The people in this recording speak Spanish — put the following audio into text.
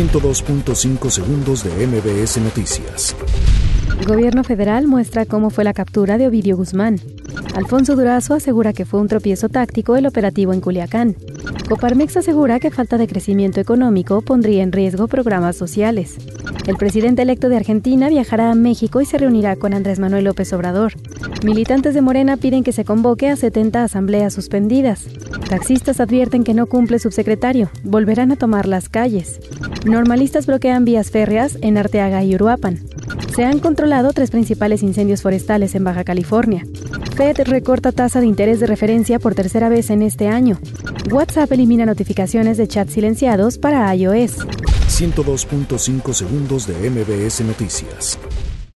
102.5 segundos de MBS Noticias. Gobierno federal muestra cómo fue la captura de Ovidio Guzmán. Alfonso Durazo asegura que fue un tropiezo táctico el operativo en Culiacán. Coparmex asegura que falta de crecimiento económico pondría en riesgo programas sociales. El presidente electo de Argentina viajará a México y se reunirá con Andrés Manuel López Obrador. Militantes de Morena piden que se convoque a 70 asambleas suspendidas. Taxistas advierten que no cumple subsecretario. Volverán a tomar las calles. Normalistas bloquean vías férreas en Arteaga y Uruapan. Se han controlado tres principales incendios forestales en Baja California. Fed recorta tasa de interés de referencia por tercera vez en este año. WhatsApp elimina notificaciones de chat silenciados para iOS. 102.5 segundos de MBS Noticias.